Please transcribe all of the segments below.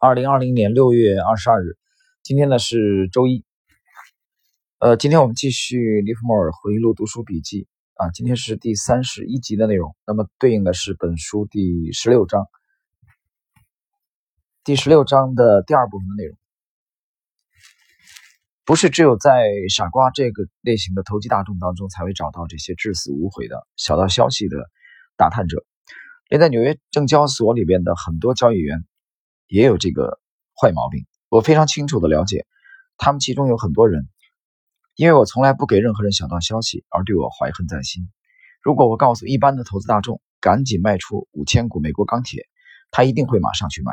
二零二零年六月二十二日，今天呢是周一。呃，今天我们继续利弗莫尔回忆录读书笔记啊，今天是第三十一集的内容。那么对应的是本书第十六章，第十六章的第二部分的内容。不是只有在傻瓜这个类型的投机大众当中才会找到这些至死无悔的小道消息的打探者，连在纽约证交所里边的很多交易员。也有这个坏毛病，我非常清楚的了解，他们其中有很多人，因为我从来不给任何人小道消息而对我怀恨在心。如果我告诉一般的投资大众赶紧卖出五千股美国钢铁，他一定会马上去买。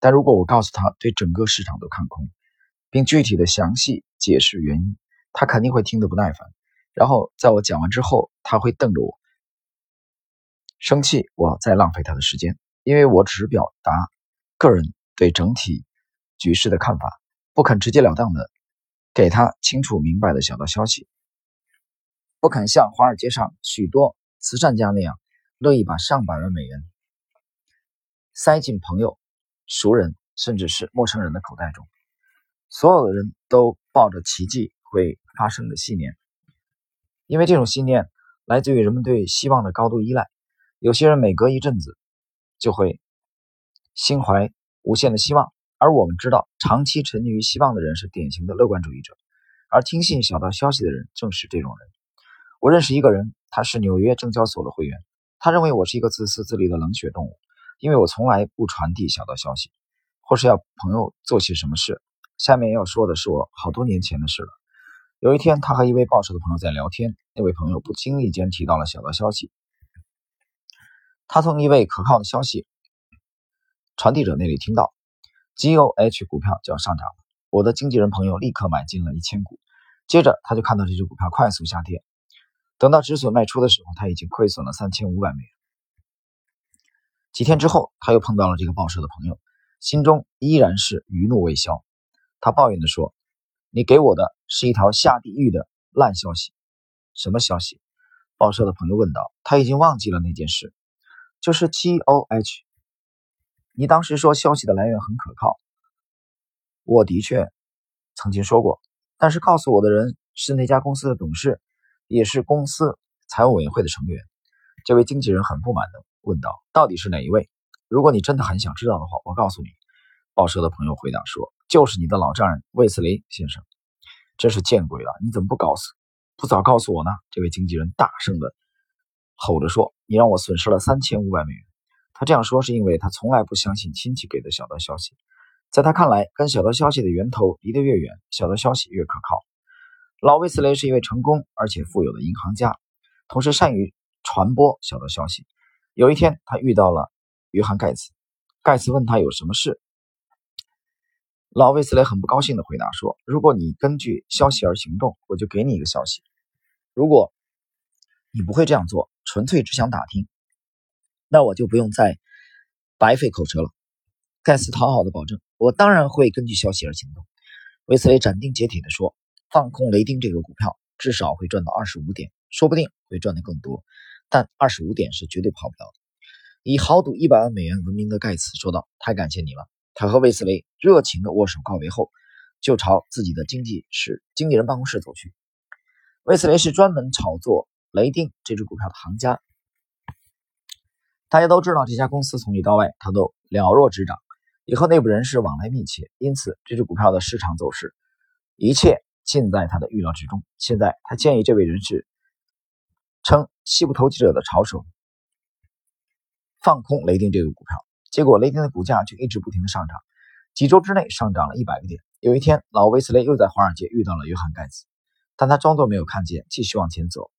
但如果我告诉他对整个市场都看空，并具体的详细解释原因，他肯定会听得不耐烦。然后在我讲完之后，他会瞪着我，生气我再浪费他的时间，因为我只是表达。个人对整体局势的看法，不肯直截了当的给他清楚明白的小道消息，不肯像华尔街上许多慈善家那样，乐意把上百万美元塞进朋友、熟人甚至是陌生人的口袋中。所有的人都抱着奇迹会发生的信念，因为这种信念来自于人们对希望的高度依赖。有些人每隔一阵子就会。心怀无限的希望，而我们知道，长期沉溺于希望的人是典型的乐观主义者，而听信小道消息的人正是这种人。我认识一个人，他是纽约证交所的会员，他认为我是一个自私自利的冷血动物，因为我从来不传递小道消息，或是要朋友做些什么事。下面要说的是我好多年前的事了。有一天，他和一位报社的朋友在聊天，那位朋友不经意间提到了小道消息，他从一位可靠的消息。传递者那里听到，G O H 股票就要上涨了。我的经纪人朋友立刻买进了一千股，接着他就看到这只股票快速下跌。等到止损卖出的时候，他已经亏损了三千五百美元。几天之后，他又碰到了这个报社的朋友，心中依然是余怒未消。他抱怨地说：“你给我的是一条下地狱的烂消息。”什么消息？报社的朋友问道。他已经忘记了那件事，就是 G O H。你当时说消息的来源很可靠，我的确曾经说过，但是告诉我的人是那家公司的董事，也是公司财务委员会的成员。这位经纪人很不满的问道：“到底是哪一位？如果你真的很想知道的话，我告诉你。”报社的朋友回答说：“就是你的老丈人魏斯林先生。”真是见鬼了！你怎么不告诉，不早告诉我呢？这位经纪人大声的吼着说：“你让我损失了三千五百美元。”他这样说是因为他从来不相信亲戚给的小道消息，在他看来，跟小道消息的源头离得越远，小道消息越可靠。老威斯雷是一位成功而且富有的银行家，同时善于传播小道消息。有一天，他遇到了约翰·盖茨，盖茨问他有什么事。老威斯雷很不高兴地回答说：“如果你根据消息而行动，我就给你一个消息；如果你不会这样做，纯粹只想打听。”那我就不用再白费口舌了。盖茨讨好的保证：“我当然会根据消息而行动。”威斯雷斩钉截铁地说：“放空雷丁这个股票，至少会赚到二十五点，说不定会赚得更多，但二十五点是绝对跑不了的。”以豪赌一百万美元闻名的盖茨说道：“太感谢你了。”他和威斯雷热情地握手告别后，就朝自己的经纪室经纪人办公室走去。威斯雷是专门炒作雷丁这只股票的行家。大家都知道，这家公司从里到外，他都了若指掌，也和内部人士往来密切，因此这只股票的市场走势，一切尽在他的预料之中。现在，他建议这位人士称西部投机者的潮手放空雷丁这个股票，结果雷丁的股价就一直不停的上涨，几周之内上涨了一百个点。有一天，老威斯雷又在华尔街遇到了约翰盖茨，但他装作没有看见，继续往前走。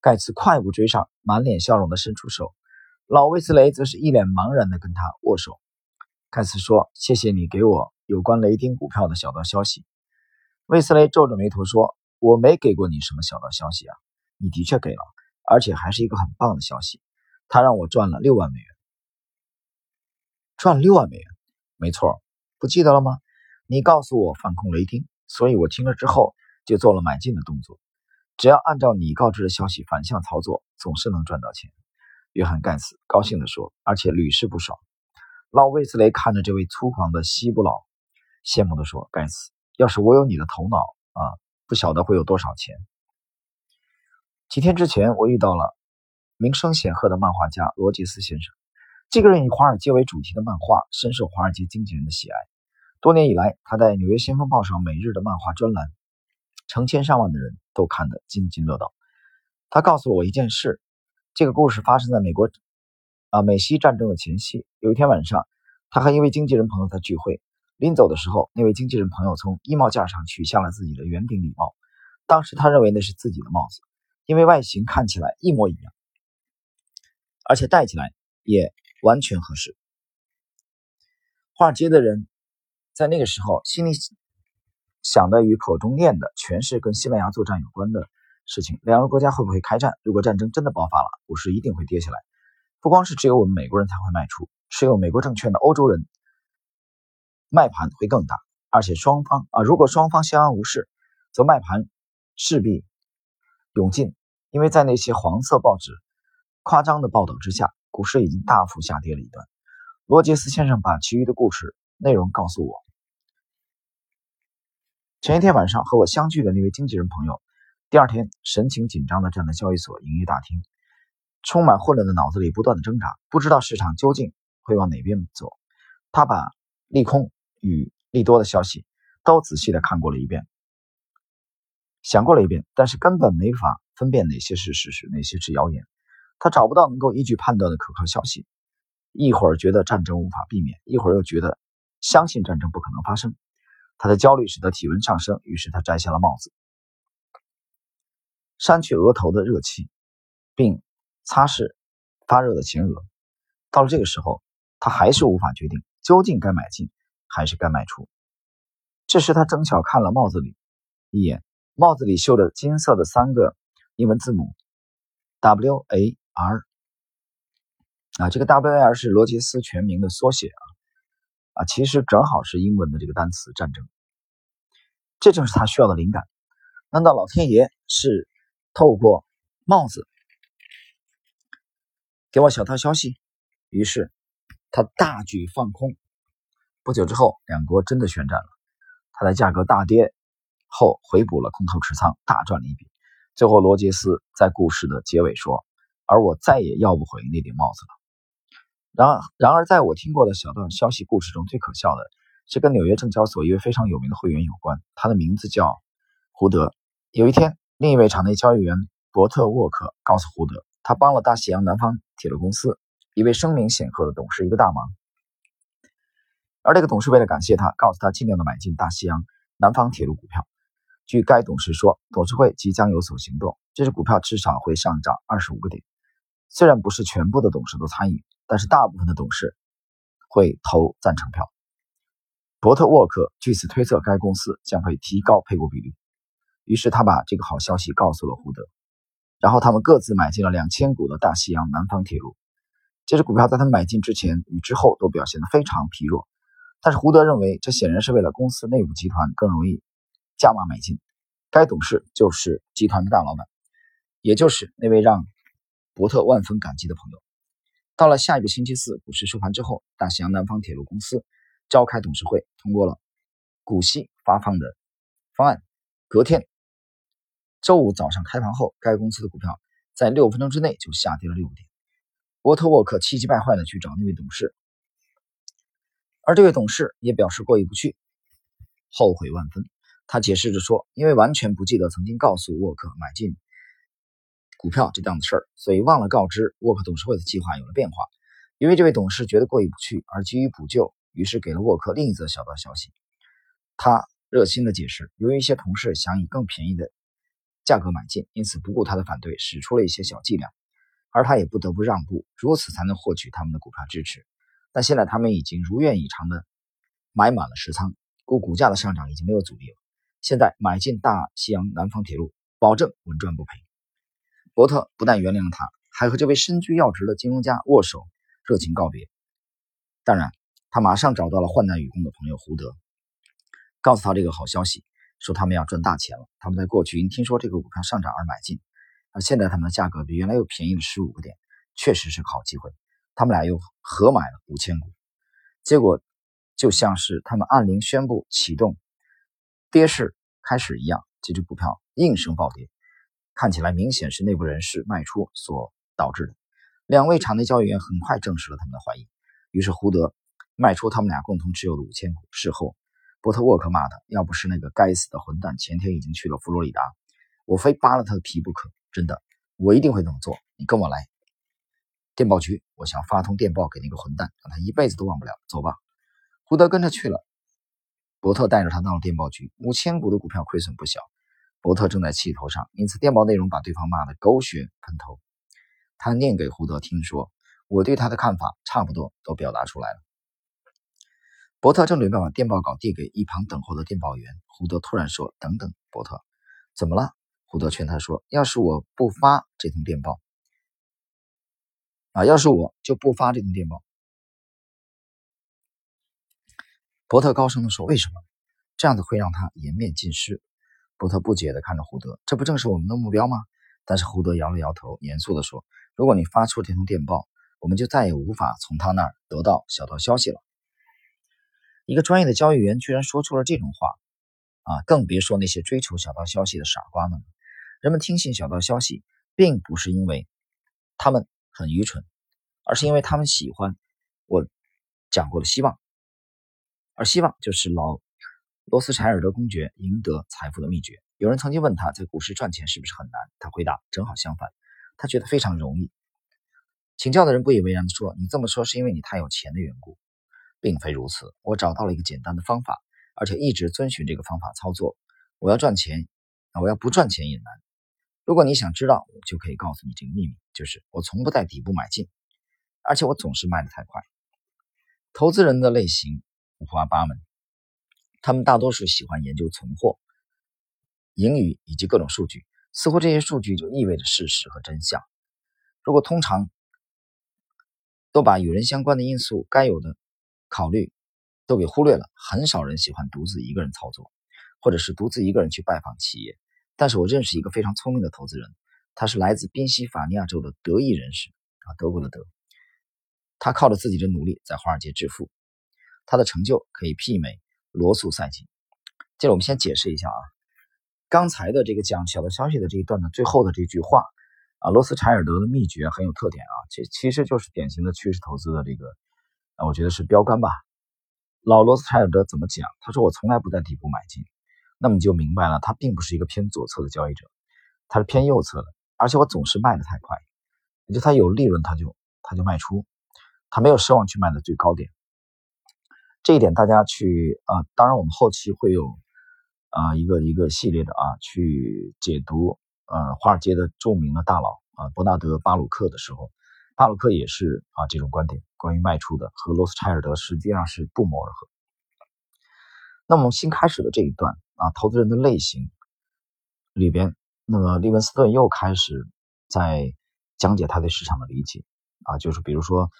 盖茨快步追上，满脸笑容的伸出手。老威斯雷则是一脸茫然地跟他握手。盖茨说：“谢谢你给我有关雷丁股票的小道消息。”威斯雷皱着眉头说：“我没给过你什么小道消息啊，你的确给了，而且还是一个很棒的消息。他让我赚了六万美元。赚六万美元？没错，不记得了吗？你告诉我反控雷丁，所以我听了之后就做了买进的动作。只要按照你告知的消息反向操作，总是能赚到钱。”约翰·盖茨高兴地说，而且屡试不爽。老威斯雷看着这位粗犷的西部佬，羡慕地说：“盖茨，要是我有你的头脑啊，不晓得会有多少钱。”几天之前，我遇到了名声显赫的漫画家罗杰斯先生。这个人以华尔街为主题的漫画深受华尔街经纪人的喜爱。多年以来，他在《纽约先锋报》上每日的漫画专栏，成千上万的人都看得津津乐道。他告诉了我一件事：这个故事发生在美国啊美西战争的前夕。有一天晚上，他和一位经纪人朋友在聚会，临走的时候，那位经纪人朋友从衣帽架上取下了自己的圆顶礼帽。当时他认为那是自己的帽子。因为外形看起来一模一样，而且戴起来也完全合适。华尔街的人在那个时候心里想的与口中念的全是跟西班牙作战有关的事情。两个国家会不会开战？如果战争真的爆发了，股市一定会跌下来。不光是只有我们美国人才会卖出，持有美国证券的欧洲人卖盘会更大。而且双方啊，如果双方相安无事，则卖盘势必。涌进，因为在那些黄色报纸夸张的报道之下，股市已经大幅下跌了一段。罗杰斯先生把其余的故事内容告诉我。前一天晚上和我相聚的那位经纪人朋友，第二天神情紧张地站在交易所营业大厅，充满混乱的脑子里不断的挣扎，不知道市场究竟会往哪边走。他把利空与利多的消息都仔细地看过了一遍。想过了一遍，但是根本没法分辨哪些是事实，哪些是谣言。他找不到能够依据判断的可靠消息。一会儿觉得战争无法避免，一会儿又觉得相信战争不可能发生。他的焦虑使得体温上升，于是他摘下了帽子，扇去额头的热气，并擦拭发热的前额。到了这个时候，他还是无法决定究竟该买进还是该卖出。这时，他正巧看了帽子里一眼。帽子里绣着金色的三个英文字母 W A R 啊，这个 W A R 是罗杰斯全名的缩写啊啊，其实正好是英文的这个单词“战争”。这正是他需要的灵感。难道老天爷是透过帽子给我小道消息？于是他大举放空。不久之后，两国真的宣战了，他的价格大跌。后回补了空头持仓，大赚了一笔。最后，罗杰斯在故事的结尾说：“而我再也要不回那顶帽子了。”然而，然而，在我听过的小道消息故事中，最可笑的是跟纽约证交所一位非常有名的会员有关。他的名字叫胡德。有一天，另一位场内交易员伯特沃克告诉胡德，他帮了大西洋南方铁路公司一位声名显赫的董事一个大忙，而这个董事为了感谢他，告诉他尽量的买进大西洋南方铁路股票。据该董事说，董事会即将有所行动，这只股票至少会上涨二十五个点。虽然不是全部的董事都参与，但是大部分的董事会投赞成票。伯特沃克据此推测，该公司将会提高配股比率。于是他把这个好消息告诉了胡德，然后他们各自买进了两千股的大西洋南方铁路。这只股票在他们买进之前与之后都表现得非常疲弱，但是胡德认为，这显然是为了公司内部集团更容易。加码买进，该董事就是集团的大老板，也就是那位让伯特万分感激的朋友。到了下一个星期四，股市收盘之后，大西洋南方铁路公司召开董事会，通过了股息发放的方案。隔天周五早上开盘后，该公司的股票在六分钟之内就下跌了六点。伯特沃克气急败坏的去找那位董事，而这位董事也表示过意不去，后悔万分。他解释着说：“因为完全不记得曾经告诉沃克买进股票这档子事儿，所以忘了告知沃克董事会的计划有了变化。因为这位董事觉得过意不去，而急于补救，于是给了沃克另一则小道消息。他热心的解释，由于一些同事想以更便宜的价格买进，因此不顾他的反对，使出了一些小伎俩，而他也不得不让步，如此才能获取他们的股票支持。但现在他们已经如愿以偿的买满了实仓，故股价的上涨已经没有阻力了。”现在买进大西洋南方铁路，保证稳赚不赔。伯特不但原谅了他，还和这位身居要职的金融家握手，热情告别。当然，他马上找到了患难与共的朋友胡德，告诉他这个好消息，说他们要赚大钱了。他们在过去因听说这个股票上涨而买进，而现在他们的价格比原来又便宜了十五个点，确实是个好机会。他们俩又合买了五千股。结果就像是他们按铃宣布启动跌势开始一样，这只股票应声暴跌，看起来明显是内部人士卖出所导致的。两位场内交易员很快证实了他们的怀疑，于是胡德卖出他们俩共同持有的五千股。事后，波特沃克骂他：“要不是那个该死的混蛋前天已经去了佛罗里达，我非扒了他的皮不可。真的，我一定会这么做。你跟我来。”电报局，我想发通电报给那个混蛋，让他一辈子都忘不了。走吧，胡德跟着去了。伯特带着他到了电报局，五千股的股票亏损不小。伯特正在气头上，因此电报内容把对方骂得狗血喷头。他念给胡德听说：“我对他的看法差不多都表达出来了。”伯特正准备把电报稿递给一旁等候的电报员，胡德突然说：“等等，伯特，怎么了？”胡德劝他说：“要是我不发这通电报。”啊！要是我就不发这通电报。伯特高声地说：“为什么？这样子会让他颜面尽失。”伯特不解地看着胡德：“这不正是我们的目标吗？”但是胡德摇了摇头，严肃地说：“如果你发出这通电报，我们就再也无法从他那儿得到小道消息了。”一个专业的交易员居然说出了这种话，啊！更别说那些追求小道消息的傻瓜们了。人们听信小道消息，并不是因为他们。很愚蠢，而是因为他们喜欢我讲过的希望，而希望就是老罗斯柴尔德公爵赢得财富的秘诀。有人曾经问他在股市赚钱是不是很难，他回答：正好相反，他觉得非常容易。请教的人不以为然地说：“你这么说是因为你太有钱的缘故，并非如此。我找到了一个简单的方法，而且一直遵循这个方法操作。我要赚钱，啊我要不赚钱也难。”如果你想知道，我就可以告诉你这个秘密，就是我从不在底部买进，而且我总是卖的太快。投资人的类型五花八门，他们大多数喜欢研究存货、盈余以及各种数据，似乎这些数据就意味着事实和真相。如果通常都把与人相关的因素该有的考虑都给忽略了，很少人喜欢独自一个人操作，或者是独自一个人去拜访企业。但是我认识一个非常聪明的投资人，他是来自宾夕法尼亚州的德裔人士啊，德国的德。他靠着自己的努力在华尔街致富，他的成就可以媲美罗素赛季。接着我们先解释一下啊，刚才的这个讲小道消息的这一段的最后的这句话啊，罗斯柴尔德的秘诀很有特点啊，其其实就是典型的趋势投资的这个那，我觉得是标杆吧。老罗斯柴尔德怎么讲？他说我从来不在底部买进。那么你就明白了，他并不是一个偏左侧的交易者，他是偏右侧的，而且我总是卖的太快，也就他有利润他就他就卖出，他没有奢望去卖的最高点。这一点大家去啊，当然我们后期会有啊一个一个系列的啊去解读呃华尔街的著名的大佬啊伯纳德巴鲁克的时候，巴鲁克也是啊这种观点，关于卖出的和罗斯柴尔德实际上是不谋而合。那么新开始的这一段。啊，投资人的类型里边，那么利文斯顿又开始在讲解他对市场的理解啊，就是比如说，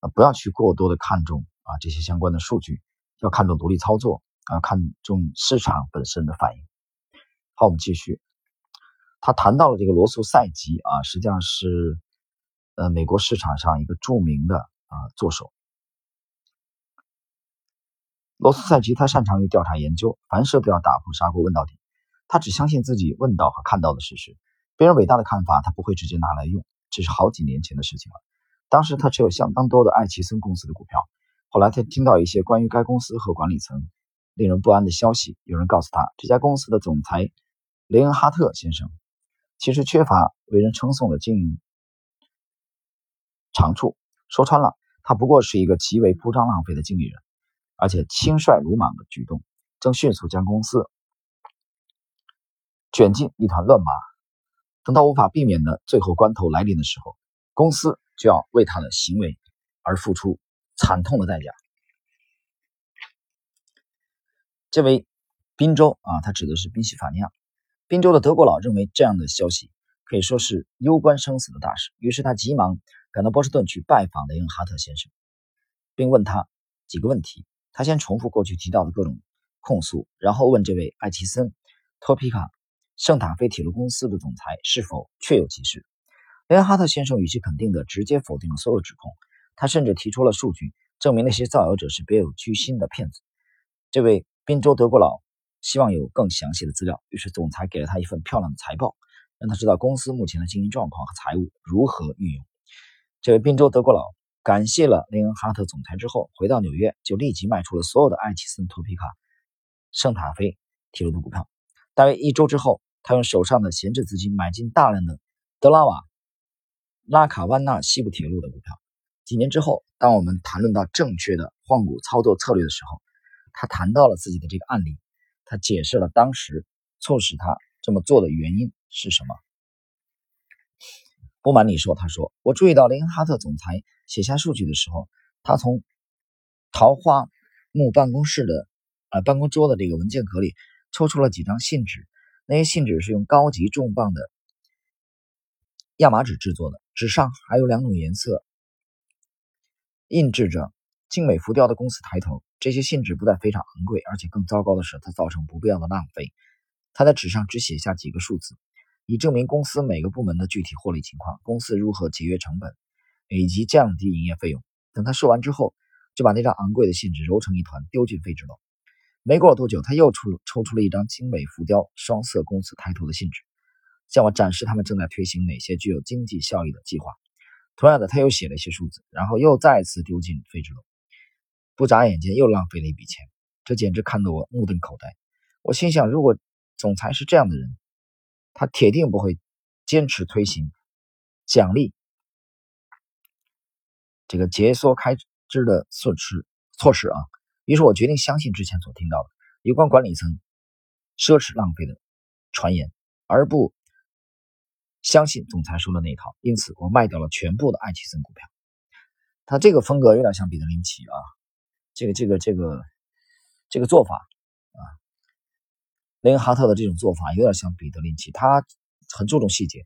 呃，不要去过多的看重啊这些相关的数据，要看重独立操作啊，看重市场本身的反应。好，我们继续，他谈到了这个罗素赛吉啊，实际上是呃美国市场上一个著名的啊做手。罗斯赛奇他擅长于调查研究，凡事都要打破砂锅问到底。他只相信自己问到和看到的事实，别人伟大的看法他不会直接拿来用。这是好几年前的事情了。当时他持有相当多的爱奇森公司的股票。后来他听到一些关于该公司和管理层令人不安的消息。有人告诉他，这家公司的总裁雷恩哈特先生其实缺乏为人称颂的经营长处。说穿了，他不过是一个极为铺张浪费的经理人。而且轻率鲁莽的举动，正迅速将公司卷进一团乱麻。等到无法避免的最后关头来临的时候，公司就要为他的行为而付出惨痛的代价。这位宾州啊，他指的是宾夕法尼亚。宾州的德国佬认为这样的消息可以说是攸关生死的大事，于是他急忙赶到波士顿去拜访雷恩哈特先生，并问他几个问题。他先重复过去提到的各种控诉，然后问这位艾奇森托皮卡圣塔菲铁路公司的总裁是否确有其事。雷恩哈特先生语气肯定地直接否定了所有指控，他甚至提出了数据证明那些造谣者是别有居心的骗子。这位宾州德国佬希望有更详细的资料，于是总裁给了他一份漂亮的财报，让他知道公司目前的经营状况和财务如何运用。这位宾州德国佬感谢了林恩哈特总裁之后，回到纽约就立即卖出了所有的爱奇森托皮卡、圣塔菲铁路的股票。大约一周之后，他用手上的闲置资金买进大量的德拉瓦拉卡湾纳西部铁路的股票。几年之后，当我们谈论到正确的换股操作策略的时候，他谈到了自己的这个案例，他解释了当时促使他这么做的原因是什么。不瞒你说，他说我注意到林哈特总裁写下数据的时候，他从桃花木办公室的呃办公桌的这个文件壳里。抽出了几张信纸，那些信纸是用高级重磅的亚麻纸制作的，纸上还有两种颜色，印制着精美浮雕的公司抬头。这些信纸不但非常昂贵，而且更糟糕的是，它造成不必要的浪费。他在纸上只写下几个数字，以证明公司每个部门的具体获利情况，公司如何节约成本，以及降低营业费用。等他说完之后，就把那张昂贵的信纸揉成一团，丢进废纸篓。没过多久，他又出抽出了一张精美浮雕双色公司抬头的信纸，向我展示他们正在推行哪些具有经济效益的计划。同样的，他又写了一些数字，然后又再次丢进废纸篓。不眨眼间又浪费了一笔钱，这简直看得我目瞪口呆。我心想，如果总裁是这样的人，他铁定不会坚持推行奖励这个节缩开支的措施措施啊。于是我决定相信之前所听到的有关管理层奢侈浪费的传言，而不相信总裁说的那一套。因此，我卖掉了全部的爱奇森股票。他这个风格有点像彼得林奇啊，这个这个这个这个做法，雷恩哈特的这种做法有点像彼得林奇，他很注重细节。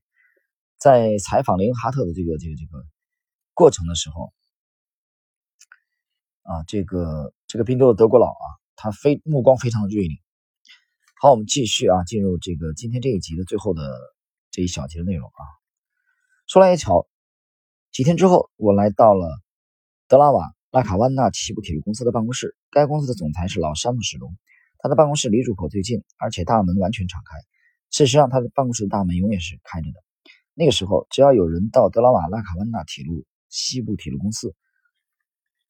在采访雷恩哈特的这个这个这个过程的时候。啊，这个这个宾州的德国佬啊，他非目光非常的锐利。好，我们继续啊，进入这个今天这一集的最后的这一小节的内容啊。说来也巧，几天之后，我来到了德拉瓦拉卡湾纳西部铁路公司的办公室。该公司的总裁是老山姆史隆，他的办公室离入口最近，而且大门完全敞开。事实上，他的办公室大门永远是开着的。那个时候，只要有人到德拉瓦拉卡湾纳铁路西部铁路公司。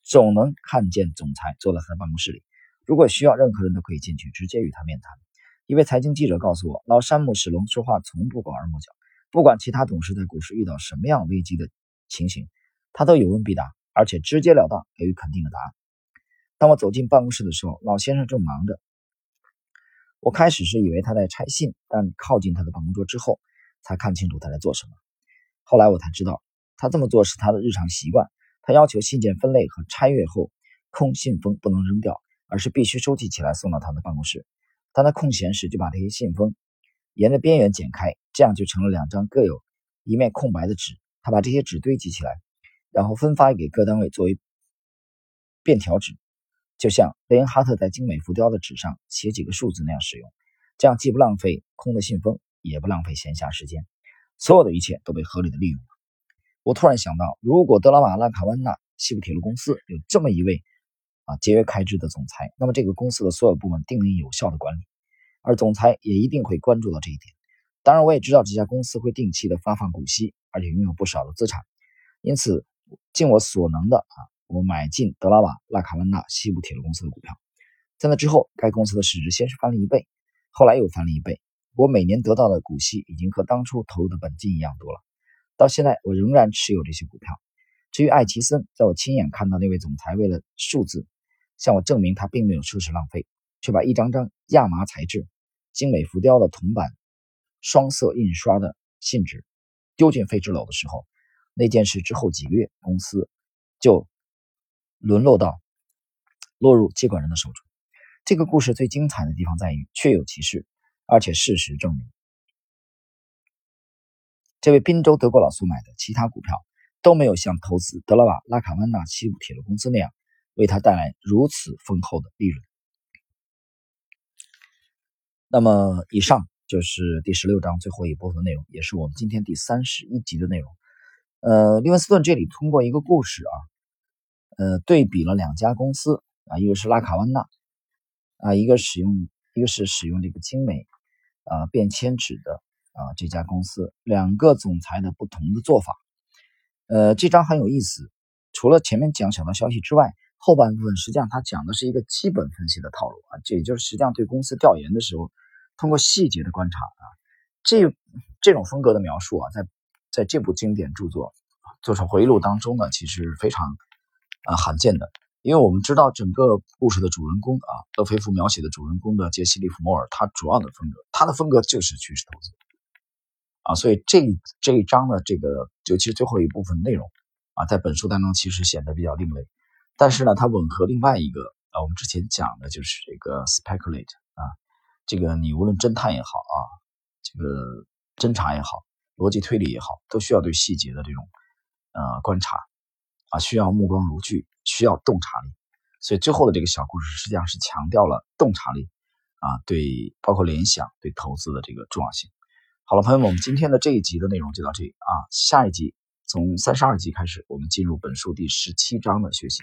总能看见总裁坐在他的办公室里。如果需要，任何人都可以进去直接与他面谈。一位财经记者告诉我，老山姆史隆说话从不拐弯抹角，不管其他董事在股市遇到什么样危机的情形，他都有问必答，而且直截了当给予肯定的答案。当我走进办公室的时候，老先生正忙着。我开始是以为他在拆信，但靠近他的办公桌之后，才看清楚他在做什么。后来我才知道，他这么做是他的日常习惯。他要求信件分类和拆阅后，空信封不能扔掉，而是必须收集起来送到他的办公室。当他空闲时，就把这些信封沿着边缘剪开，这样就成了两张各有一面空白的纸。他把这些纸堆积起来，然后分发给各单位作为便条纸，就像雷恩哈特在精美浮雕的纸上写几个数字那样使用。这样既不浪费空的信封，也不浪费闲暇时间，所有的一切都被合理的利用了。我突然想到，如果德拉瓦拉卡湾纳西部铁路公司有这么一位啊节约开支的总裁，那么这个公司的所有部门定能有效的管理，而总裁也一定会关注到这一点。当然，我也知道这家公司会定期的发放股息，而且拥有不少的资产，因此尽我所能的啊，我买进德拉瓦拉卡湾纳西部铁路公司的股票。在那之后，该公司的市值先是翻了一倍，后来又翻了一倍，我每年得到的股息已经和当初投入的本金一样多了。到现在，我仍然持有这些股票。至于爱奇森，在我亲眼看到那位总裁为了数字向我证明他并没有奢侈浪费，却把一张张亚麻材质、精美浮雕的铜板、双色印刷的信纸丢进废纸篓的时候，那件事之后几个月，公司就沦落到落入接管人的手中。这个故事最精彩的地方在于确有其事，而且事实证明。这位宾州德国老苏买的其他股票都没有像投资德拉瓦拉卡湾纳西部铁路公司那样为他带来如此丰厚的利润。那么，以上就是第十六章最后一部分内容，也是我们今天第三十一集的内容。呃，利文斯顿这里通过一个故事啊，呃，对比了两家公司啊，一个是拉卡湾纳啊，一个使用一个是使用这个精美啊便签纸的啊这家公司，两个总裁的不同的做法。呃，这张很有意思，除了前面讲小道消息之外，后半部分实际上它讲的是一个基本分析的套路啊，这也就是实际上对公司调研的时候，通过细节的观察啊，这这种风格的描述啊，在在这部经典著作《作者回忆录》当中呢，其实非常。啊，罕见的，因为我们知道整个故事的主人公啊，勒菲夫描写的主人公的杰西·利弗莫尔，他主要的风格，他的风格就是趋势投资啊，所以这这一章的这个，尤其是最后一部分内容啊，在本书当中其实显得比较另类，但是呢，它吻合另外一个啊，我们之前讲的就是这个 speculate 啊，这个你无论侦探也好啊，这个侦查也好，逻辑推理也好，都需要对细节的这种呃观察。啊，需要目光如炬，需要洞察力，所以最后的这个小故事实际上是强调了洞察力啊，对，包括联想对投资的这个重要性。好了，朋友们，我们今天的这一集的内容就到这里啊，下一集从三十二集开始，我们进入本书第十七章的学习。